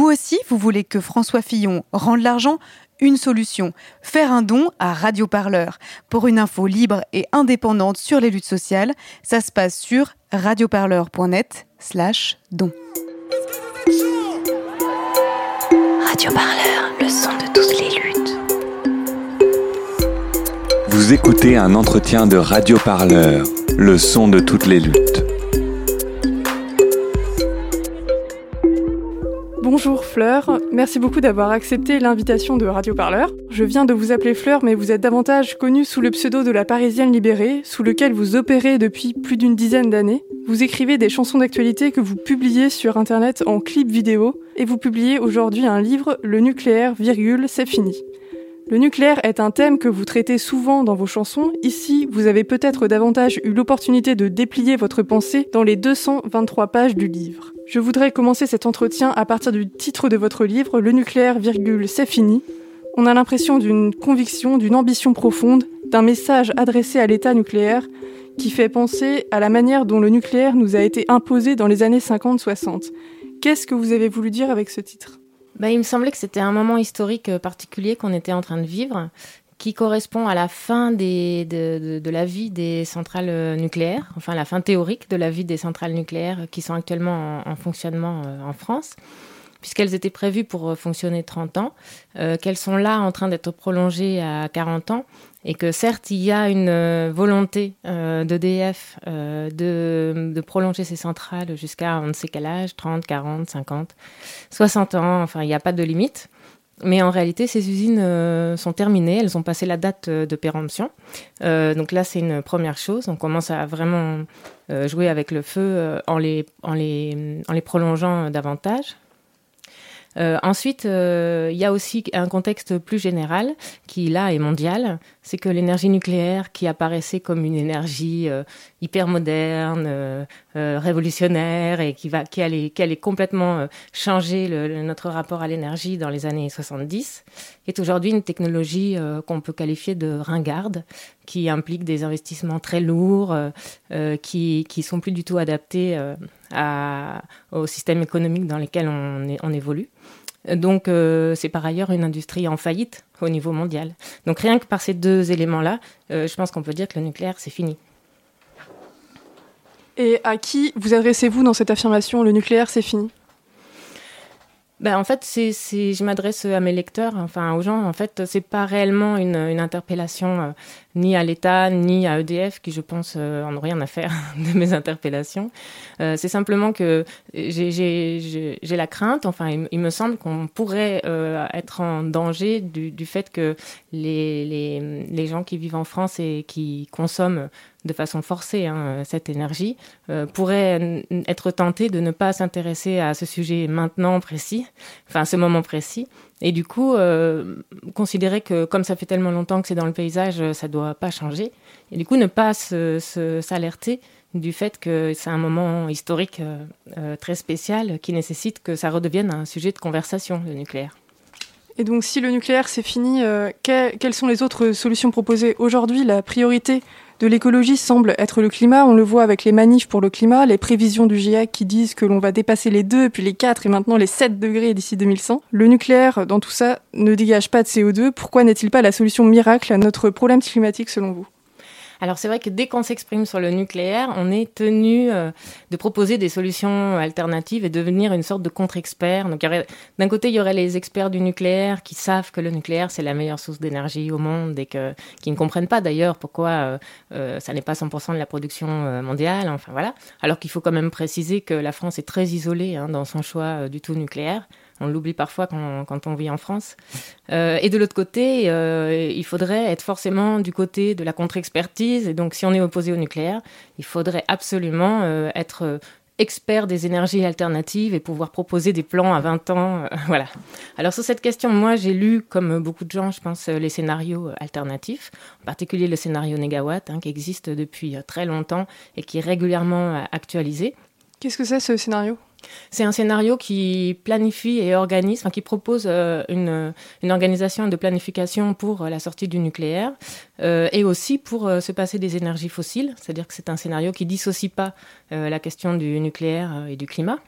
Vous aussi, vous voulez que François Fillon rende l'argent? Une solution, faire un don à Radio Parleur. Pour une info libre et indépendante sur les luttes sociales, ça se passe sur radioparleur.net slash don. Radio Parleur, le son de toutes les luttes. Vous écoutez un entretien de Radio Parleur, le son de toutes les luttes. Bonjour Fleur, merci beaucoup d'avoir accepté l'invitation de Radio Parleur. Je viens de vous appeler Fleur, mais vous êtes davantage connue sous le pseudo de la Parisienne libérée, sous lequel vous opérez depuis plus d'une dizaine d'années. Vous écrivez des chansons d'actualité que vous publiez sur Internet en clip vidéo, et vous publiez aujourd'hui un livre, Le nucléaire, virgule, c'est fini. Le nucléaire est un thème que vous traitez souvent dans vos chansons. Ici, vous avez peut-être davantage eu l'opportunité de déplier votre pensée dans les 223 pages du livre. Je voudrais commencer cet entretien à partir du titre de votre livre, Le nucléaire, virgule, c'est fini. On a l'impression d'une conviction, d'une ambition profonde, d'un message adressé à l'État nucléaire qui fait penser à la manière dont le nucléaire nous a été imposé dans les années 50-60. Qu'est-ce que vous avez voulu dire avec ce titre? Bah, Il me semblait que c'était un moment historique particulier qu'on était en train de vivre qui correspond à la fin des, de, de, de, la vie des centrales euh, nucléaires, enfin la fin théorique de la vie des centrales nucléaires qui sont actuellement en, en fonctionnement euh, en France, puisqu'elles étaient prévues pour euh, fonctionner 30 ans, euh, qu'elles sont là en train d'être prolongées à 40 ans, et que certes il y a une volonté euh, d'EDF euh, de, de prolonger ces centrales jusqu'à on ne sait quel âge, 30, 40, 50, 60 ans, enfin il n'y a pas de limite. Mais en réalité, ces usines euh, sont terminées, elles ont passé la date euh, de péremption. Euh, donc là, c'est une première chose. On commence à vraiment jouer avec le feu en les, prolongeant davantage. Ensuite, il y a aussi un contexte plus général qui, là, est mondial. C'est que l'énergie nucléaire, qui apparaissait comme une énergie euh, hyper moderne, euh, révolutionnaire et qui, va, qui, allait, qui allait complètement changer le, le, notre rapport à l'énergie dans les années 70, est aujourd'hui une technologie qu'on peut qualifier de ringarde, qui implique des investissements très lourds, qui, qui sont plus du tout adaptés à, au système économique dans lequel on, on évolue. Donc, euh, c'est par ailleurs une industrie en faillite au niveau mondial. Donc, rien que par ces deux éléments-là, euh, je pense qu'on peut dire que le nucléaire, c'est fini. Et à qui vous adressez-vous dans cette affirmation Le nucléaire, c'est fini? Ben, en fait, c'est, je m'adresse à mes lecteurs, enfin aux gens. En fait, c'est pas réellement une, une interpellation euh, ni à l'État ni à EDF qui, je pense, euh, en ont rien à faire de mes interpellations. Euh, c'est simplement que j'ai, j'ai, la crainte, enfin, il, il, me semble qu'on pourrait euh, être en danger du, du fait que les, les, les gens qui vivent en France et qui consomment de façon forcée hein, cette énergie, euh, pourrait être tenté de ne pas s'intéresser à ce sujet maintenant précis, enfin ce moment précis, et du coup euh, considérer que comme ça fait tellement longtemps que c'est dans le paysage, ça doit pas changer, et du coup ne pas s'alerter du fait que c'est un moment historique euh, très spécial qui nécessite que ça redevienne un sujet de conversation, le nucléaire. Et donc si le nucléaire c'est fini, que, quelles sont les autres solutions proposées? Aujourd'hui, la priorité de l'écologie semble être le climat. On le voit avec les manifs pour le climat, les prévisions du GIEC qui disent que l'on va dépasser les 2, puis les 4 et maintenant les 7 degrés d'ici 2100. Le nucléaire, dans tout ça, ne dégage pas de CO2. Pourquoi n'est-il pas la solution miracle à notre problème climatique selon vous? Alors c'est vrai que dès qu'on s'exprime sur le nucléaire, on est tenu euh, de proposer des solutions alternatives et devenir une sorte de contre-expert. Donc d'un côté, il y aurait les experts du nucléaire qui savent que le nucléaire c'est la meilleure source d'énergie au monde et que qui ne comprennent pas d'ailleurs pourquoi euh, euh, ça n'est pas 100% de la production euh, mondiale. Enfin voilà. Alors qu'il faut quand même préciser que la France est très isolée hein, dans son choix euh, du tout nucléaire. On l'oublie parfois quand, quand, on vit en France. Euh, et de l'autre côté, euh, il faudrait être forcément du côté de la contre-expertise. Et donc, si on est opposé au nucléaire, il faudrait absolument euh, être expert des énergies alternatives et pouvoir proposer des plans à 20 ans. Voilà. Alors sur cette question, moi j'ai lu, comme beaucoup de gens, je pense, les scénarios alternatifs, en particulier le scénario Négawatt, hein, qui existe depuis très longtemps et qui est régulièrement actualisé. Qu'est-ce que c'est ce scénario? C'est un scénario qui planifie et organise, enfin, qui propose euh, une, organisation de planification pour euh, la sortie du nucléaire euh, et aussi pour se passer des énergies fossiles. C'est-à-dire que c'est un scénario qui dissocie pas la question du nucléaire et du climat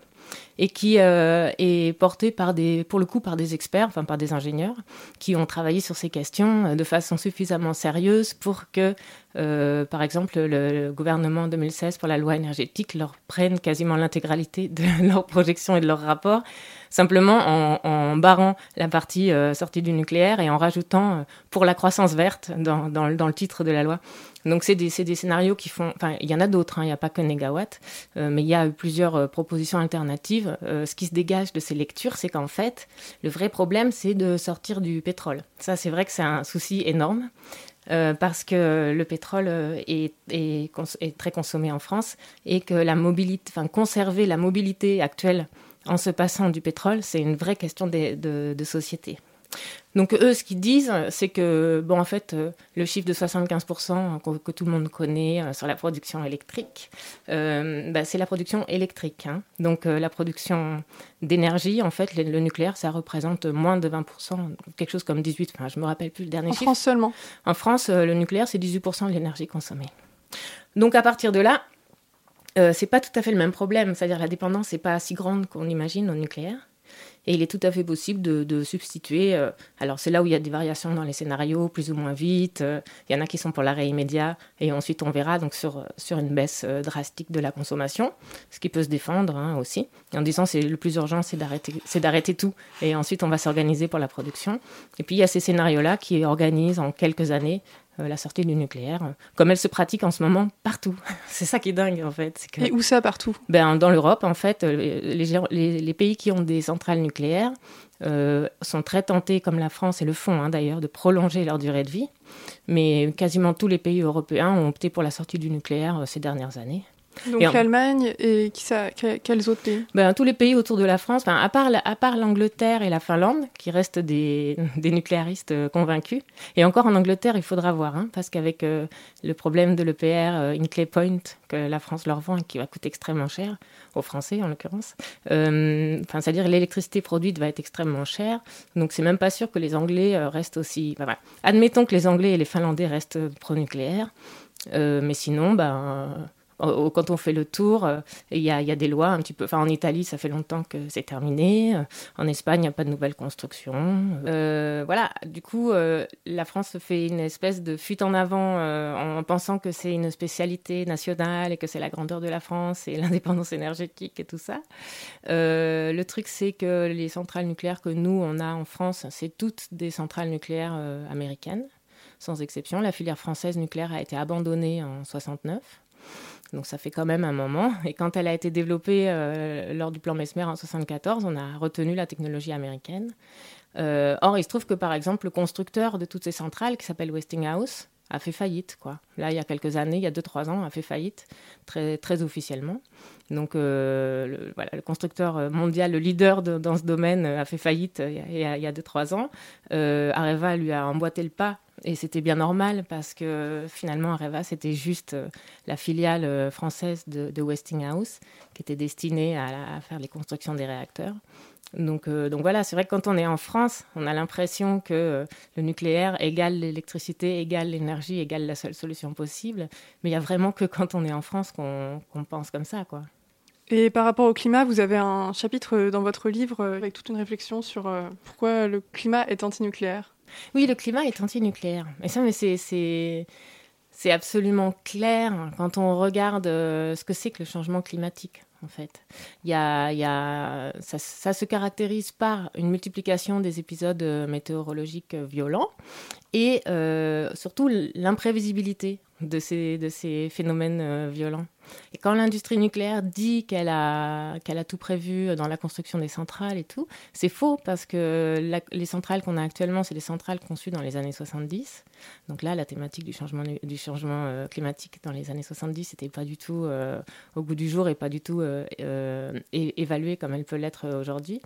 et qui est porté par des, pour le coup par des experts, enfin par des ingénieurs, qui ont travaillé sur ces questions de façon suffisamment sérieuse pour que euh, par exemple, le, gouvernement 2016 pour la loi énergétique leur prenne quasiment l'intégralité de leurs projections et de leurs rapports, simplement en, barrant la partie euh, sortie du nucléaire et en rajoutant euh, pour la croissance verte dans, dans, le titre de la loi. Donc c'est des, des, scénarios qui font, enfin il y en a d'autres, hein, il n'y a pas que Negawatt, mais il y a plusieurs propositions alternatives. ce qui se dégage de ces lectures, c'est qu'en fait, le vrai problème, c'est de sortir du pétrole. Ça, c'est vrai que c'est un souci énorme. Euh, parce que le pétrole euh, est, est, très consommé en France et que la mobilité, enfin, conserver la mobilité actuelle en se passant du pétrole, c'est une vraie question de société. Donc eux, ce qu'ils disent, c'est que, bon, en fait, euh, le chiffre de 75% que, tout le monde connaît euh, sur la production électrique, euh, bah, c'est la production électrique. Hein. Donc la production d'énergie, en fait, le, nucléaire, ça représente moins de 20%, quelque chose comme 18%, enfin, je me rappelle plus le dernier chiffre. En France seulement En France, le nucléaire, c'est 18% de l'énergie consommée. Donc à partir de là, c'est pas tout à fait le même problème, c'est-à-dire la dépendance n'est pas si grande qu'on imagine au nucléaire. Et il est tout à fait possible de, substituer. Euh, alors, c'est là où il y a des variations dans les scénarios, plus ou moins vite. Euh, il y en a qui sont pour l'arrêt immédiat. Et ensuite, on verra donc sur, sur une baisse euh, drastique de la consommation, ce qui peut se défendre hein, aussi. en disant c'est le plus urgent, c'est d'arrêter, c'est d'arrêter tout. Et ensuite, on va s'organiser pour la production. Et puis, il y a ces scénarios-là qui organisent en quelques années la sortie du nucléaire, euh, comme elle se pratique en ce moment partout. c'est ça qui est dingue en fait. Que, Et où ça partout? Ben, Dans l'Europe, en fait, euh, les, les, pays qui ont des centrales nucléaires sont très tentés, comme la France et le font hein, d'ailleurs, de prolonger leur durée de vie. Mais quasiment tous les pays européens ont opté pour la sortie du nucléaire ces dernières années. Donc l'Allemagne et qui ça, quels autres pays? Ben, Tous les pays autour de la France, à part, à part l'Angleterre et la Finlande, qui restent des, des, nucléaristes euh, convaincus. Et encore en Angleterre, il faudra voir, hein, parce qu'avec euh, le problème de l'EPR euh, Inclay Point que la France leur vend et qui va coûter extrêmement cher, aux Français en l'occurrence, enfin, c'est-à-dire l'électricité produite va être extrêmement chère. Donc c'est même pas sûr que les Anglais restent aussi... admettons que les Anglais et les Finlandais restent pro-nucléaire, mais sinon, ben quand on fait le tour, euh, il y, a, des lois un petit peu. Enfin, en Italie, ça fait longtemps que c'est terminé. Euh, en Espagne, il n'y a pas de nouvelles constructions. Euh, voilà. Du coup, la France fait une espèce de fuite en avant en pensant que c'est une spécialité nationale et que c'est la grandeur de la France et l'indépendance énergétique et tout ça. le truc, c'est que les centrales nucléaires que nous on a en France, c'est toutes des centrales nucléaires américaines sans exception. La filière française nucléaire a été abandonnée en 69. Donc ça fait quand même un moment. Et quand elle a été développée euh, lors du plan Mesmer en 74, on a retenu la technologie américaine. Euh, or, il se trouve que par exemple, le constructeur de toutes ces centrales, qui s'appelle Westinghouse, a fait faillite. Quoi. Là, il y a quelques années, il y a 2-3 ans, a fait faillite, très, très officiellement. Donc, euh, le, constructeur mondial, le leader dans ce domaine, a fait faillite il y a 2-3 ans. Areva lui a emboîté le pas et c'était bien normal parce que finalement, Areva, c'était juste euh, la filiale euh, française de, Westinghouse qui était destinée à, faire les constructions des réacteurs. Donc, euh, donc voilà, c'est vrai que quand on est en France, on a l'impression que le nucléaire égale l'électricité, égale l'énergie, égale la seule solution possible. Mais il n'y a vraiment que quand on est en France qu'on pense comme ça, quoi. Et par rapport au climat, vous avez un chapitre dans votre livre avec toute une réflexion sur pourquoi le climat est antinucléaire. Oui, le climat est anti-nucléaire. Et ça, mais c'est, c'est, absolument clair quand on regarde euh, ce que c'est que le changement climatique. En fait, il y a, ça, se caractérise par une multiplication des épisodes euh, météorologiques euh, violents et surtout l'imprévisibilité de ces, de ces phénomènes violents. Et quand l'industrie nucléaire dit qu'elle a, a tout prévu dans la construction des centrales et tout, c'est faux parce que les centrales qu'on a actuellement, c'est des centrales conçues dans les années 70. Donc là, la thématique du changement, du changement euh, climatique dans les années 70 n'était pas du tout euh, au goût du jour et pas du tout euh, comme elle peut l'être aujourd'hui.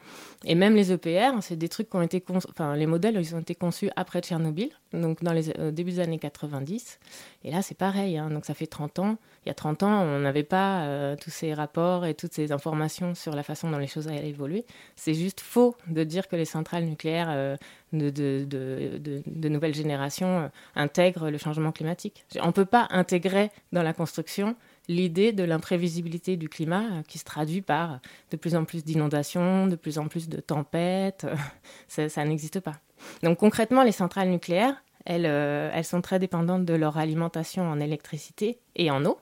Et même les EPR, c'est des trucs qui ont été... Enfin, les modèles, ils ont été conçus après Tchernobyl, donc dans les débuts des années 90. Et là, c'est pareil. Hein. donc ça fait 30 ans. Il y a 30 ans, on n'avait pas euh, tous ces rapports et toutes ces informations sur la façon dont les choses allaient évoluer. C'est juste faux de dire que les centrales nucléaires euh, de, de, euh, intègrent le changement climatique. On ne peut pas intégrer dans la construction l'idée de l'imprévisibilité du climat euh, qui se traduit par de plus en plus d'inondations, de plus en plus de tempêtes. ça, n'existe pas. Donc concrètement, les centrales nucléaires, elles, euh, elles, sont très dépendantes de leur alimentation en électricité et en eau.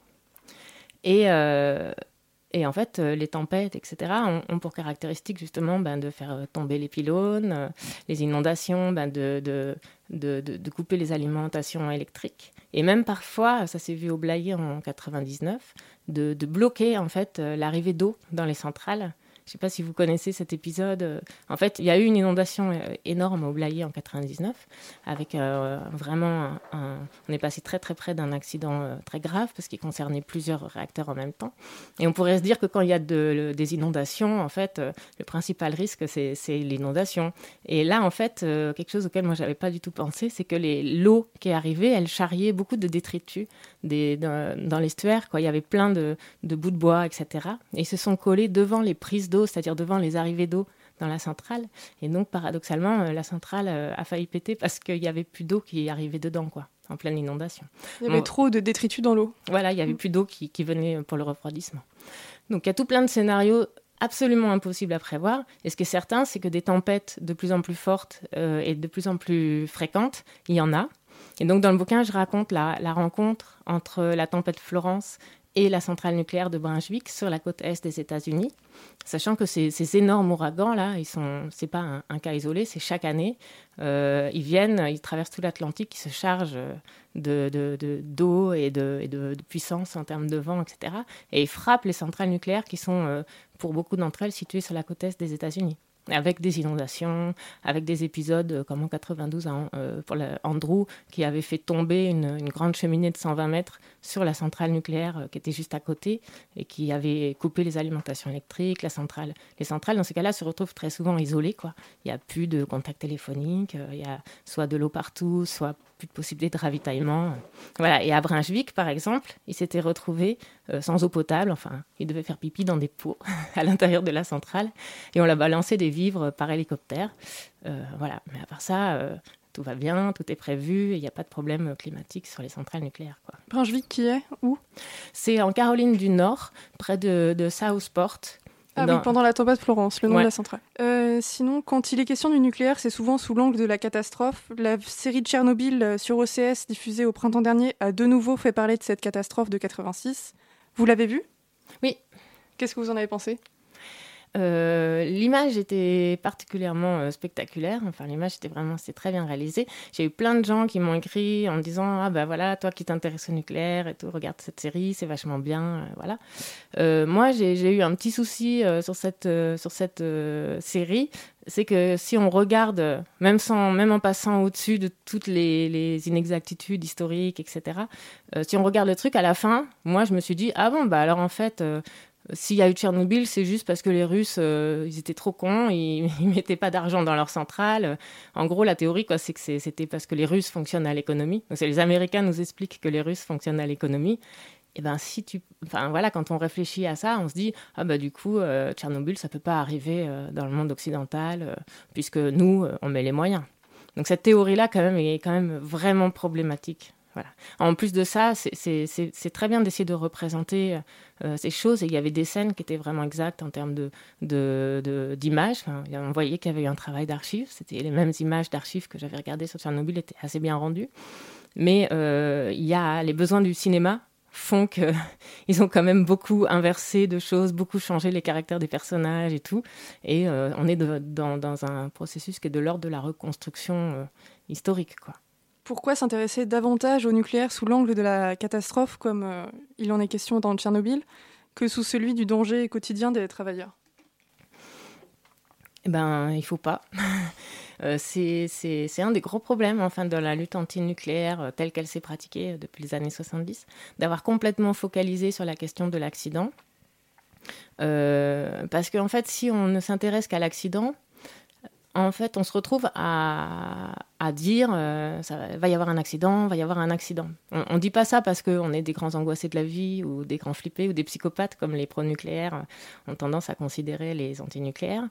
Et, euh, et en fait, euh, les tempêtes, etc., ont, pour caractéristique justement ben, de faire euh, tomber les pylônes, euh, les inondations, ben, de, de, de, de, couper les alimentations électriques. Et même parfois, ça s'est vu au en 99, de, bloquer en fait l'arrivée d'eau dans les centrales je ne sais pas si vous connaissez cet épisode. En fait, il y a eu une inondation euh, énorme au Blayais en 99, avec euh, vraiment On est passé très très près d'un accident euh, très grave parce qu'il concernait plusieurs réacteurs en même temps. Et on pourrait se dire que quand il y a de, des inondations, en fait, le principal risque c'est l'inondation. Et là, en fait, quelque chose auquel moi j'avais pas du tout pensé, c'est que l'eau qui est arrivée, elle charriait beaucoup de détritus dans, l'estuaire. Il y avait plein de, de bouts de bois, etc. Et ils se sont collés devant les prises c'est-à-dire devant les arrivées d'eau dans la centrale. Et donc, paradoxalement, euh, la centrale euh, a failli péter parce qu'il n'y avait plus d'eau qui arrivait dedans, quoi, en pleine inondation. Il y avait trop de détritus dans l'eau. Voilà, il n'y avait plus d'eau qui, qui, venait pour le refroidissement. Donc, il y a tout plein de scénarios absolument impossibles à prévoir. Et ce qui est certain, c'est que des tempêtes de plus en plus fortes euh, et de plus en plus fréquentes, il y en a. Et donc, dans le bouquin, je raconte la, la rencontre entre la tempête Florence et la centrale nucléaire de Brunswick sur la côte est des États-Unis, sachant que ces, énormes ouragans là, ils sont, c'est pas un, cas isolé, c'est chaque année, euh, ils viennent, ils traversent tout l'Atlantique, ils se chargent de, de, de, d'eau et, de, de, puissance en termes de vent, etc. Et ils frappent les centrales nucléaires qui sont, euh, pour beaucoup d'entre elles, situées sur la côte est des États-Unis avec des inondations, avec des épisodes euh, comme en 92 hein, euh, pour Andrew qui avait fait tomber une, grande cheminée de 120 mètres sur la centrale nucléaire euh, qui était juste à côté et qui avait coupé les alimentations électriques, la centrale. Les centrales dans ces cas-là se retrouvent très souvent isolées quoi. Il n'y a plus de contact téléphonique, il y a soit de l'eau partout, soit plus de possibilité de ravitaillement. Voilà. Et à Brunswick, par exemple, il s'était retrouvé euh, sans eau potable. Enfin, il devait faire pipi dans des pots à l'intérieur de la centrale. Et on l'a balancé des vivres par hélicoptère. Euh, voilà. Mais à part ça, euh, tout va bien, tout est prévu, il n'y a pas de problème climatique sur les centrales nucléaires. Quoi. Brunswick, qui est où? C'est en Caroline du Nord, près de, de Southport. Ah oui, pendant la tempête Florence, le nom ouais. de la centrale. Euh, sinon, quand il est question du nucléaire, c'est souvent sous l'angle de la catastrophe. La série de Tchernobyl sur OCS, diffusée au printemps dernier, a de nouveau fait parler de cette catastrophe de 86. Vous l'avez vue Oui. Qu'est-ce que vous en avez pensé? Euh, l'image était particulièrement euh, spectaculaire. Enfin, l'image était vraiment, très bien réalisé. J'ai eu plein de gens qui m'ont écrit en me disant ah ben voilà, toi qui t'intéresses au nucléaire et tout, regarde cette série, c'est vachement bien, euh, voilà. Moi, j'ai eu un petit souci sur cette sur cette série, c'est que si on regarde, même sans, même en passant au-dessus de toutes les, les, inexactitudes historiques, etc. si on regarde le truc à la fin, moi je me suis dit ah bon bah alors en fait s'il y a eu Tchernobyl, c'est juste parce que les Russes, euh, ils étaient trop cons, ils, ils mettaient pas d'argent dans leur centrale. En gros, la théorie, quoi, c'est que c'était parce que les Russes fonctionnent à l'économie. Les Américains nous expliquent que les Russes fonctionnent à l'économie. Et ben, si tu, enfin voilà, quand on réfléchit à ça, on se dit ah bah du coup, euh, Tchernobyl, ça peut pas arriver euh, dans le monde occidental puisque nous, on met les moyens. Donc cette théorie-là, quand même, est quand même vraiment problématique. En plus de ça, c'est très bien d'essayer de représenter euh, ces choses. Il y avait des scènes qui étaient vraiment exactes en termes d'images. On voyait qu'il y avait eu un travail d'archives. C'était les mêmes images d'archives que j'avais regardées sur Tchernobyl étaient assez bien rendues. Mais euh, y a les besoins du cinéma font qu'ils ont quand même beaucoup inversé de choses, beaucoup changé les caractères des personnages et tout. Et euh, on est dans, dans, un processus qui est de l'ordre de la reconstruction euh, historique, quoi. Pourquoi s'intéresser davantage au nucléaire sous l'angle de la catastrophe, comme euh, il en est question dans Tchernobyl, que sous celui du danger quotidien des travailleurs? Eh ben, il faut pas. euh, c'est un des gros problèmes enfin, de la lutte antinucléaire euh, telle qu'elle s'est pratiquée depuis les années 70, d'avoir complètement focalisé sur la question de l'accident. Parce qu'en en fait, si on ne s'intéresse qu'à l'accident, en fait, on se retrouve à, dire euh, ça va y avoir un accident, va y avoir un accident. On ne dit pas ça parce qu'on est des grands angoissés de la vie ou des grands flippés ou des psychopathes comme les pro-nucléaires ont tendance à considérer les antinucléaires.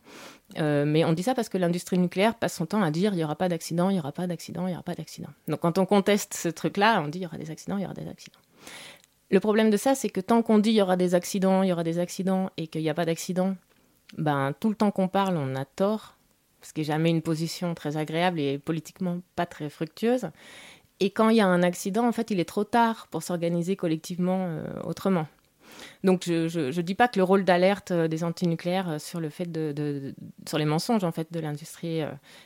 Euh, mais on dit ça parce que l'industrie nucléaire passe son temps à dire il n'y aura pas d'accident, il n'y aura pas d'accident, il n'y aura pas d'accident. Donc quand on conteste ce truc-là, on dit il y aura des accidents, il y aura des accidents. le problème de ça, c'est que tant qu'on dit il y aura des accidents, il y aura des accidents, et qu'il n'y a pas d'accident, ben, tout le temps qu'on parle, on a tort, ce qui n'est jamais une position très agréable et politiquement pas très fructueuse. Et quand il y a un accident, en fait, il est trop tard pour s'organiser collectivement euh, autrement. Donc je ne dis pas que le rôle d'alerte euh, des antinucléaires euh, sur le fait de, sur les mensonges en fait de l'industrie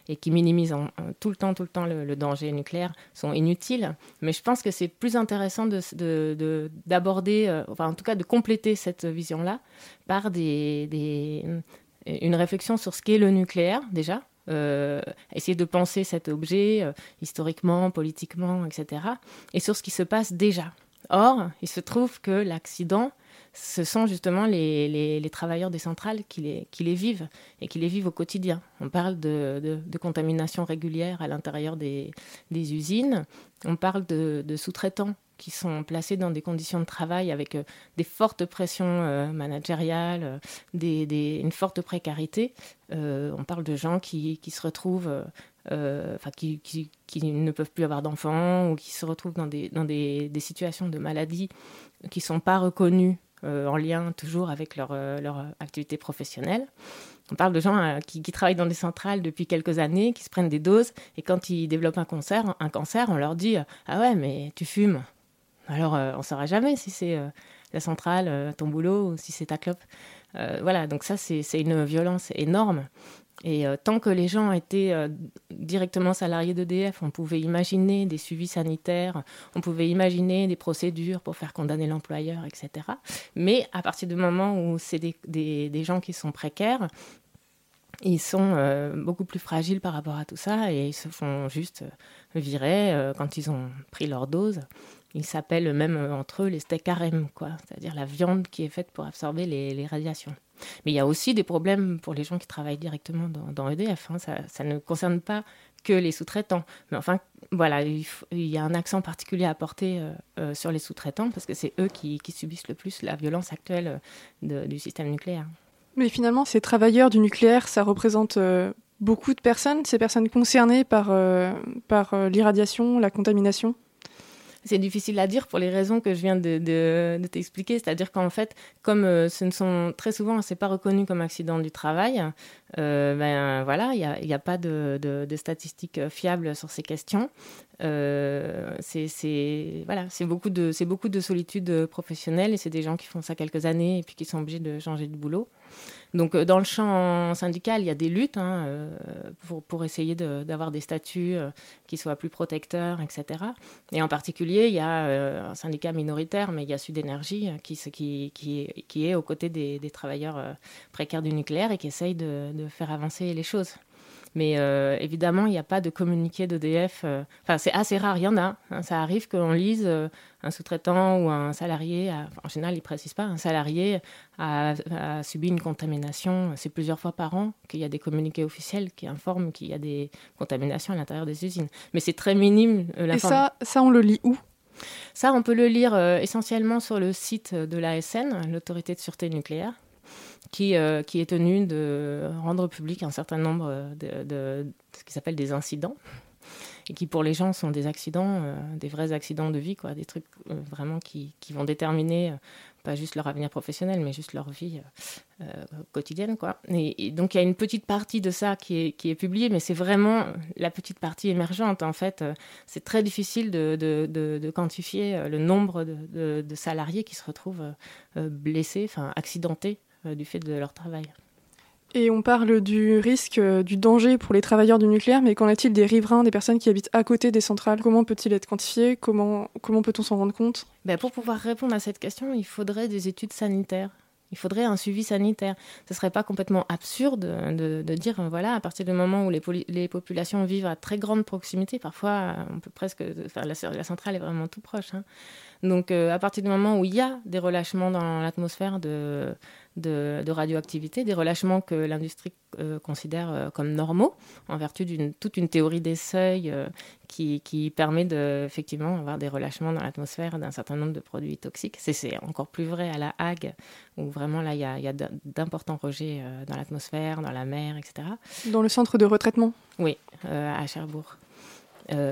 et qui minimisent tout le temps tout le temps le, danger nucléaire sont inutiles, mais je pense que c'est plus intéressant de d'aborder, enfin en tout cas de compléter cette vision là par des une réflexion sur ce qu'est le nucléaire déjà, euh, essayer de penser cet objet euh, historiquement, politiquement, etc. Et sur ce qui se passe déjà. Or, il se trouve que l'accident, ce sont justement les, les, travailleurs des centrales qui les, qui les, vivent et qui les vivent au quotidien. On parle de, de, contamination régulière à l'intérieur des, des, usines, on parle de, de sous-traitants qui sont placés dans des conditions de travail avec euh, des fortes pressions euh, managériales, euh, une forte précarité. on parle de gens qui, qui se retrouvent, enfin qui, qui, qui, ne peuvent plus avoir d'enfants ou qui se retrouvent dans des, dans des, des situations de maladie qui ne sont pas reconnues en lien toujours avec leur, leur activité professionnelle. On parle de gens qui, qui, travaillent dans des centrales depuis quelques années, qui se prennent des doses, et quand ils développent un cancer, un cancer on leur dit Ah ouais, mais tu fumes. Alors, euh, on ne saura jamais si c'est euh, la centrale, euh, ton boulot, ou si c'est ta clope. voilà, donc ça, c'est une violence énorme. Et tant que les gens étaient directement salariés d'EDF, on pouvait imaginer des suivis sanitaires, on pouvait imaginer des procédures pour faire condamner l'employeur, etc. Mais à partir du moment où c'est des, des, gens qui sont précaires, ils sont beaucoup plus fragiles par rapport à tout ça et ils se font juste virer quand ils ont pris leur dose. Ils s'appellent même euh, entre eux les steaks harem, quoi, c'est-à-dire la viande qui est faite pour absorber les, radiations. Mais il y a aussi des problèmes pour les gens qui travaillent directement dans, EDF. Hein. Ça, ne concerne pas que les sous-traitants. Mais enfin, voilà, il, y a un accent particulier à porter euh, euh, sur les sous-traitants parce que c'est eux qui, subissent le plus la violence actuelle du système nucléaire. Mais finalement, ces travailleurs du nucléaire, ça représente beaucoup de personnes, ces personnes concernées par l'irradiation, la contamination? C'est difficile à dire pour les raisons que je viens de, t'expliquer. C'est-à-dire qu'en fait, comme euh, ce ne sont très souvent, c'est pas reconnu comme accident du travail, euh, ben voilà, il n'y a, pas de, statistiques fiables sur ces questions. Euh, c'est beaucoup de solitude professionnelle et c'est des gens qui font ça quelques années et puis qui sont obligés de changer de boulot. Donc euh, dans le champ syndical, il y a des luttes hein, euh, pour, essayer d'avoir des statuts euh, qui soient plus protecteurs, etc. Et en particulier, il y a un syndicat minoritaire, mais il y a Sud Énergie qui, est aux côtés des, travailleurs précaires du nucléaire et qui essaye de faire avancer les choses. Mais euh, évidemment, il n'y a pas de communiqué d'EDF. Euh, enfin, c'est assez rare, il y en a. Hein. ça arrive qu'on lise euh, un sous-traitant ou un salarié, en général, il ne précise pas, un salarié a, subi une contamination. C'est plusieurs fois par an qu'il y a des communiqués officiels qui informent qu'il y a des contaminations à l'intérieur des usines. Mais c'est très minime. Et ça, ça, on le lit où? Ça, on peut le lire essentiellement sur le site de l'ASN, l'autorité de sûreté nucléaire qui, euh, qui est tenu de rendre public un certain nombre de, ce qui s'appelle des incidents et qui pour les gens sont des accidents, euh, des vrais accidents de vie, quoi, des trucs euh, vraiment qui, vont déterminer pas juste leur avenir professionnel, mais juste leur vie quotidienne, quoi. Et, donc il y a une petite partie de ça qui est, publiée, mais c'est vraiment la petite partie émergente. En fait, c'est très difficile de, de, quantifier le nombre de, salariés qui se retrouvent blessés, enfin accidentés du fait de leur travail. Et on parle du risque, euh, du danger pour les travailleurs du nucléaire, mais qu'en est-il des riverains, des personnes qui habitent à côté des centrales? Comment peut-il être quantifié? Comment, comment peut-on s'en rendre compte? Ben Pour pouvoir répondre à cette question, il faudrait des études sanitaires. Il faudrait un suivi sanitaire. Ce ne serait pas complètement absurde de, dire, voilà, à partir du moment où les, les, populations vivent à très grande proximité, parfois on peut presque, enfin, la, la centrale est vraiment tout proche. Hein. Donc euh, à partir du moment où il y a des relâchements dans l'atmosphère de, de, radioactivité, des relâchements que l'industrie euh, considère euh, comme normaux, en vertu d'une toute une théorie des seuils euh, qui, qui, permet de, effectivement avoir des relâchements dans l'atmosphère d'un certain nombre de produits toxiques. C'est encore plus vrai à la Hague, où vraiment là, il y a, y a d'importants rejets dans l'atmosphère, dans la mer, etc. Dans le centre de retraitement? Oui, à Cherbourg,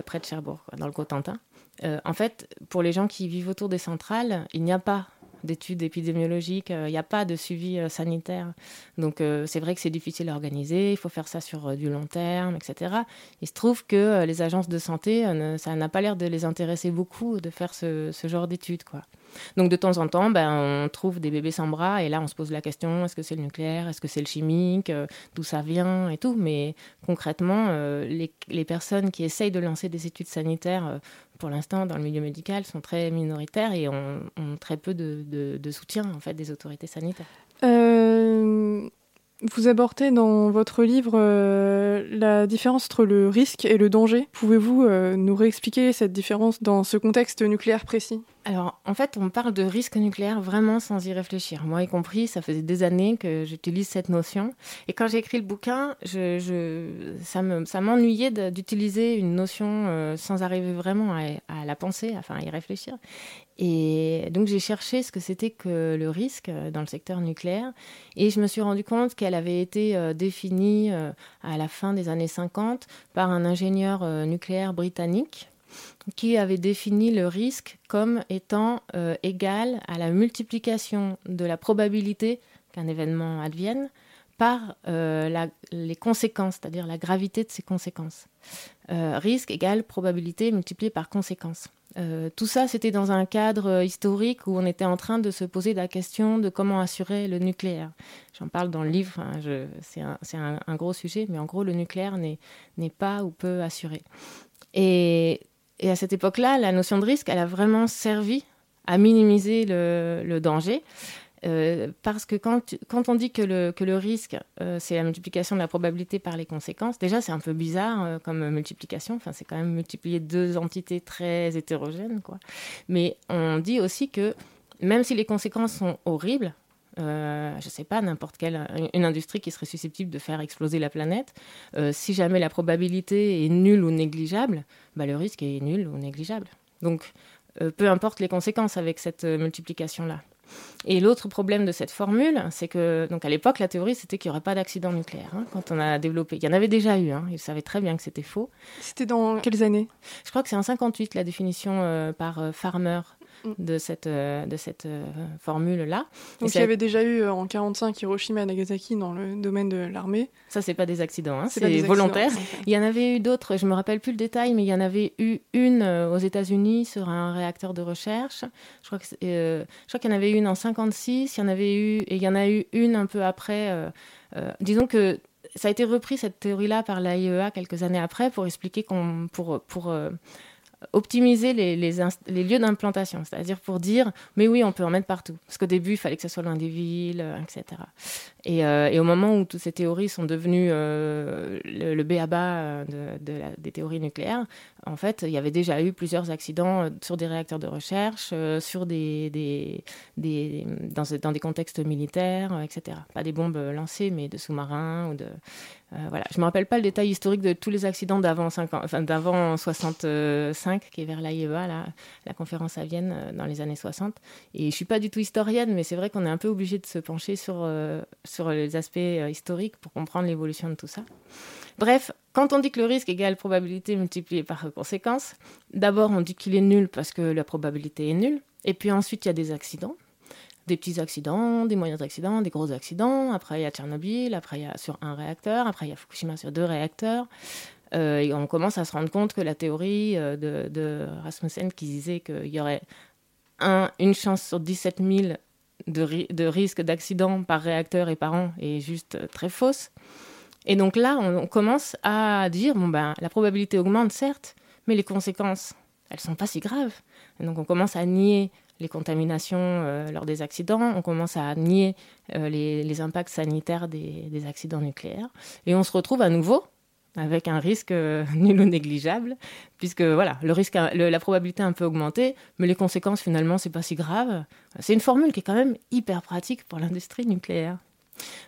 près de Cherbourg, dans le Cotentin. en fait, pour les gens qui vivent autour des centrales, il n'y a pas d'études épidémiologiques, il n'y a pas de suivi sanitaire. Donc c'est vrai que c'est difficile à organiser, il faut faire ça sur du long terme, etc. Il se trouve que les agences de santé, ça n'a pas l'air de les intéresser beaucoup de faire ce, ce genre d'études. quoi. Donc de temps en temps, ben, on trouve des bébés sans bras et là on se pose la question est-ce que c'est le nucléaire, est-ce que c'est le chimique, euh, d'où ça vient et tout. Mais concrètement, euh, les, personnes qui essayent de lancer des études sanitaires, euh, pour l'instant dans le milieu médical, sont très minoritaires et ont, très peu de, de, soutien en fait des autorités sanitaires. Vous abordez dans votre livre la différence entre le risque et le danger. Pouvez-vous nous réexpliquer cette différence dans ce contexte nucléaire précis? Alors, en fait, on parle de risque nucléaire vraiment sans y réfléchir. Moi y compris, ça faisait des années que j'utilise cette notion. Et quand j'ai écrit le bouquin, je, ça m'ennuyait d'utiliser une notion euh, sans arriver vraiment à, la penser, enfin à y réfléchir. Et donc j'ai cherché ce que c'était que le risque euh, dans le secteur nucléaire et je me suis rendu compte qu'elle avait été euh, définie à la fin des années 50 par un ingénieur nucléaire britannique qui avait défini le risque comme étant égal à la multiplication de la probabilité qu'un événement advienne par les conséquences, c'est-à-dire la gravité de ses conséquences. risque égale probabilité multipliée par conséquence. Euh, tout ça, c'était dans un cadre euh, historique où on était en train de se poser la question de comment assurer le nucléaire. J'en parle dans le livre, hein, c'est un, gros sujet, mais en gros, le nucléaire n'est pas ou peu assuré. Et, à cette époque-là, la notion de risque, elle a vraiment servi à minimiser le danger. Euh, parce que quand, on dit que le, que le risque, euh, c'est la multiplication de la probabilité par les conséquences, déjà c'est un peu bizarre euh, comme multiplication, enfin, c'est quand même multiplier deux entités très hétérogènes. Quoi. Mais on dit aussi que même si les conséquences sont horribles, je ne sais pas, n'importe quelle une industrie qui serait susceptible de faire exploser la planète, si jamais la probabilité est nulle ou négligeable, bah, le risque est nul ou négligeable. Donc, peu importe les conséquences avec cette multiplication-là. Et l'autre problème de cette formule, c'est que, donc à l'époque, la théorie, c'était qu'il n'y aurait pas d'accident nucléaire. Hein, quand on a développé, il y en avait déjà eu. Hein, ils savaient très bien que c'était faux. C'était dans quelles années? Je crois que c'est en 58 la définition euh, par euh, Farmer de cette, euh, de cette euh, formule-là. Donc il y avait déjà eu euh, en 45 Hiroshima et Nagasaki dans le domaine de l'armée. Ça, c'est pas des accidents, hein, c'est volontaire. Il y en avait eu d'autres, je me rappelle plus le détail, mais il y en avait eu une aux États-Unis sur un réacteur de recherche. Je crois que je crois qu'il y en avait une en 56, il y en avait eu et il y en a eu une un peu après. disons que ça a été repris cette théorie-là par l'AIEA quelques années après pour expliquer qu'on pour pour optimiser les, lieux d'implantation, c'est-à-dire pour dire, mais oui, on peut en mettre partout. Parce qu'au début, il fallait que ça soit loin des villes, euh, etc. Euh, et, au moment où toutes ces théories sont devenues euh, le, B à bas de, des théories nucléaires, en fait, il y avait déjà eu plusieurs accidents sur des réacteurs de recherche, sur des dans, dans, des contextes militaires, etc. Pas des bombes lancées, mais de sous-marins ou de euh, voilà, je me rappelle pas le détail historique de tous les accidents d'avant enfin, d'avant 65, qui est vers l'AIEA, la, conférence à Vienne euh, dans les années 60. Et je suis pas du tout historienne, mais c'est vrai qu'on est un peu obligé de se pencher sur, euh, sur les aspects historiques pour comprendre l'évolution de tout ça. Bref, quand on dit que le risque égale probabilité multipliée par conséquence, d'abord on dit qu'il est nul parce que la probabilité est nulle, et puis ensuite il y a des accidents des petits accidents, des moyens accidents, des gros accidents. Après, il y a Tchernobyl, après, il y a sur un réacteur, après, il y a Fukushima sur deux réacteurs. Euh, et on commence à se rendre compte que la théorie euh, de, Rasmussen qui disait qu'il y aurait un, une chance sur 17 000 de, de risque d'accident par réacteur et par an est juste très fausse. Et donc là, on, commence à dire, bon ben, la probabilité augmente certes, mais les conséquences, elles sont pas si graves. Et donc on commence à nier les contaminations euh, lors des accidents, on commence à nier euh, les, impacts sanitaires des, accidents nucléaires, et on se retrouve à nouveau avec un risque euh, nul ou négligeable, puisque voilà, le risque, la probabilité a un peu augmenté, mais les conséquences finalement c'est pas si grave. C'est une formule qui est quand même hyper pratique pour l'industrie nucléaire.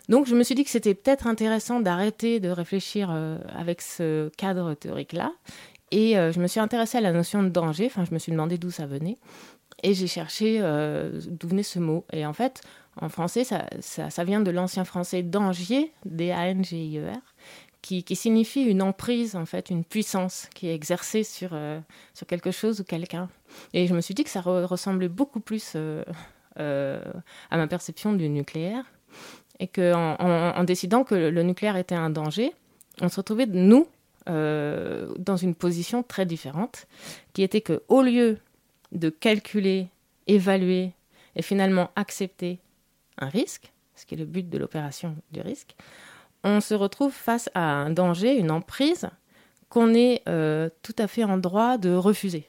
Donc je me suis dit que c'était peut-être intéressant d'arrêter de réfléchir avec ce cadre théorique-là, et je me suis intéressée à la notion de danger, enfin je me suis demandé d'où ça venait, et j'ai cherché euh, d'où venait ce mot. Et en fait, en français, ça, vient de l'ancien français d'Angier, D-A-N-G-I-E-R, qui, signifie une emprise, en fait, une puissance qui est exercée sur, sur quelque chose ou quelqu'un. Et je me suis dit que ça ressemblait beaucoup plus à ma perception du nucléaire et qu'en en, décidant que le nucléaire était un danger, on se retrouvait, nous, euh, dans une position très différente, qui était que au lieu de calculer, évaluer et finalement accepter un risque, ce qui est le but de l'opération du risque, on se retrouve face à un danger, une emprise qu'on est euh, tout à fait en droit de refuser.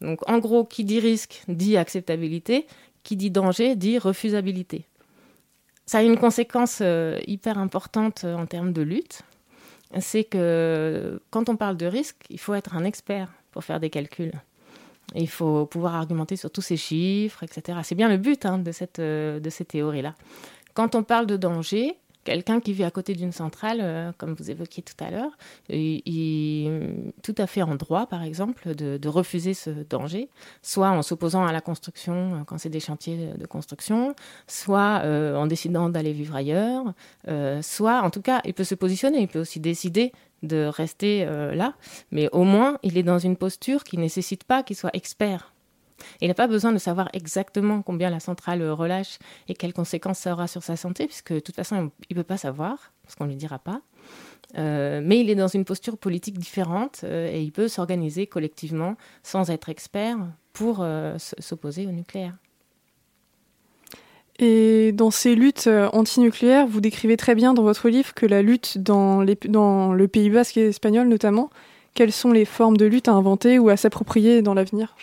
Donc en gros, qui dit risque dit acceptabilité, qui dit danger dit refusabilité. Ça a une conséquence euh, hyper importante en termes de lutte, c'est que quand on parle de risque, il faut être un expert pour faire des calculs. Il faut pouvoir argumenter sur tous ces chiffres, etc. C'est bien le but hein, de, cette, euh, de ces théories-là. Quand on parle de danger, Quelqu'un qui vit à côté d'une centrale, euh, comme vous évoquiez tout à l'heure, est tout à fait en droit, par exemple, de, refuser ce danger, soit en s'opposant à la construction euh, quand c'est des chantiers de construction, soit euh, en décidant d'aller vivre ailleurs, soit, en tout cas, il peut se positionner, il peut aussi décider de rester là, mais au moins, il est dans une posture qui ne nécessite pas qu'il soit expert il n'a pas besoin de savoir exactement combien la centrale relâche et quelles conséquences ça aura sur sa santé, puisque de toute façon, il ne peut pas savoir, parce qu'on ne lui dira pas. Euh, mais il est dans une posture politique différente euh, et il peut s'organiser collectivement sans être expert pour euh, s'opposer au nucléaire. Et dans ces luttes antinucléaires, vous décrivez très bien dans votre livre que la lutte dans, dans le Pays basque et espagnol notamment, quelles sont les formes de lutte à inventer ou à s'approprier dans l'avenir?